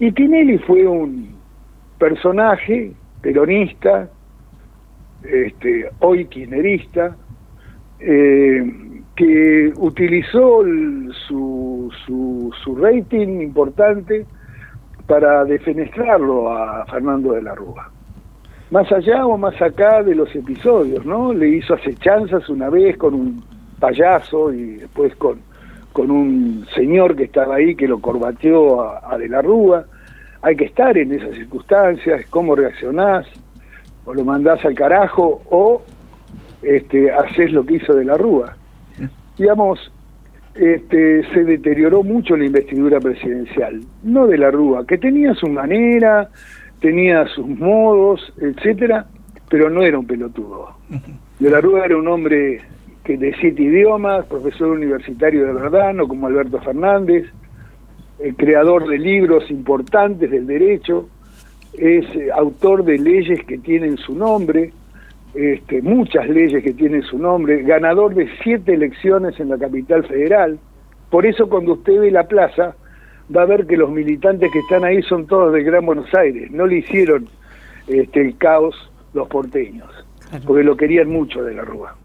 Y Tinelli fue un personaje peronista, este, hoy kirchnerista, eh, que utilizó su, su, su rating importante para defenestrarlo a Fernando de la Rúa. Más allá o más acá de los episodios, ¿no? Le hizo acechanzas una vez con un payaso y después con, con un señor que estaba ahí que lo corbateó a, De la Rúa. Hay que estar en esas circunstancias, cómo reaccionás, o lo mandás al carajo, o este, haces lo que hizo De la Rúa. Digamos, este, se deterioró mucho la investidura presidencial, no De la Rúa, que tenía su manera, tenía sus modos, etcétera, pero no era un pelotudo. De la Rúa era un hombre que de siete idiomas, profesor universitario de verdad, no como Alberto Fernández, el creador de libros importantes del derecho, es eh, autor de leyes que tienen su nombre, este, muchas leyes que tienen su nombre, ganador de siete elecciones en la capital federal. Por eso cuando usted ve la plaza, va a ver que los militantes que están ahí son todos de Gran Buenos Aires, no le hicieron este, el caos los porteños, porque lo querían mucho de la Rúa.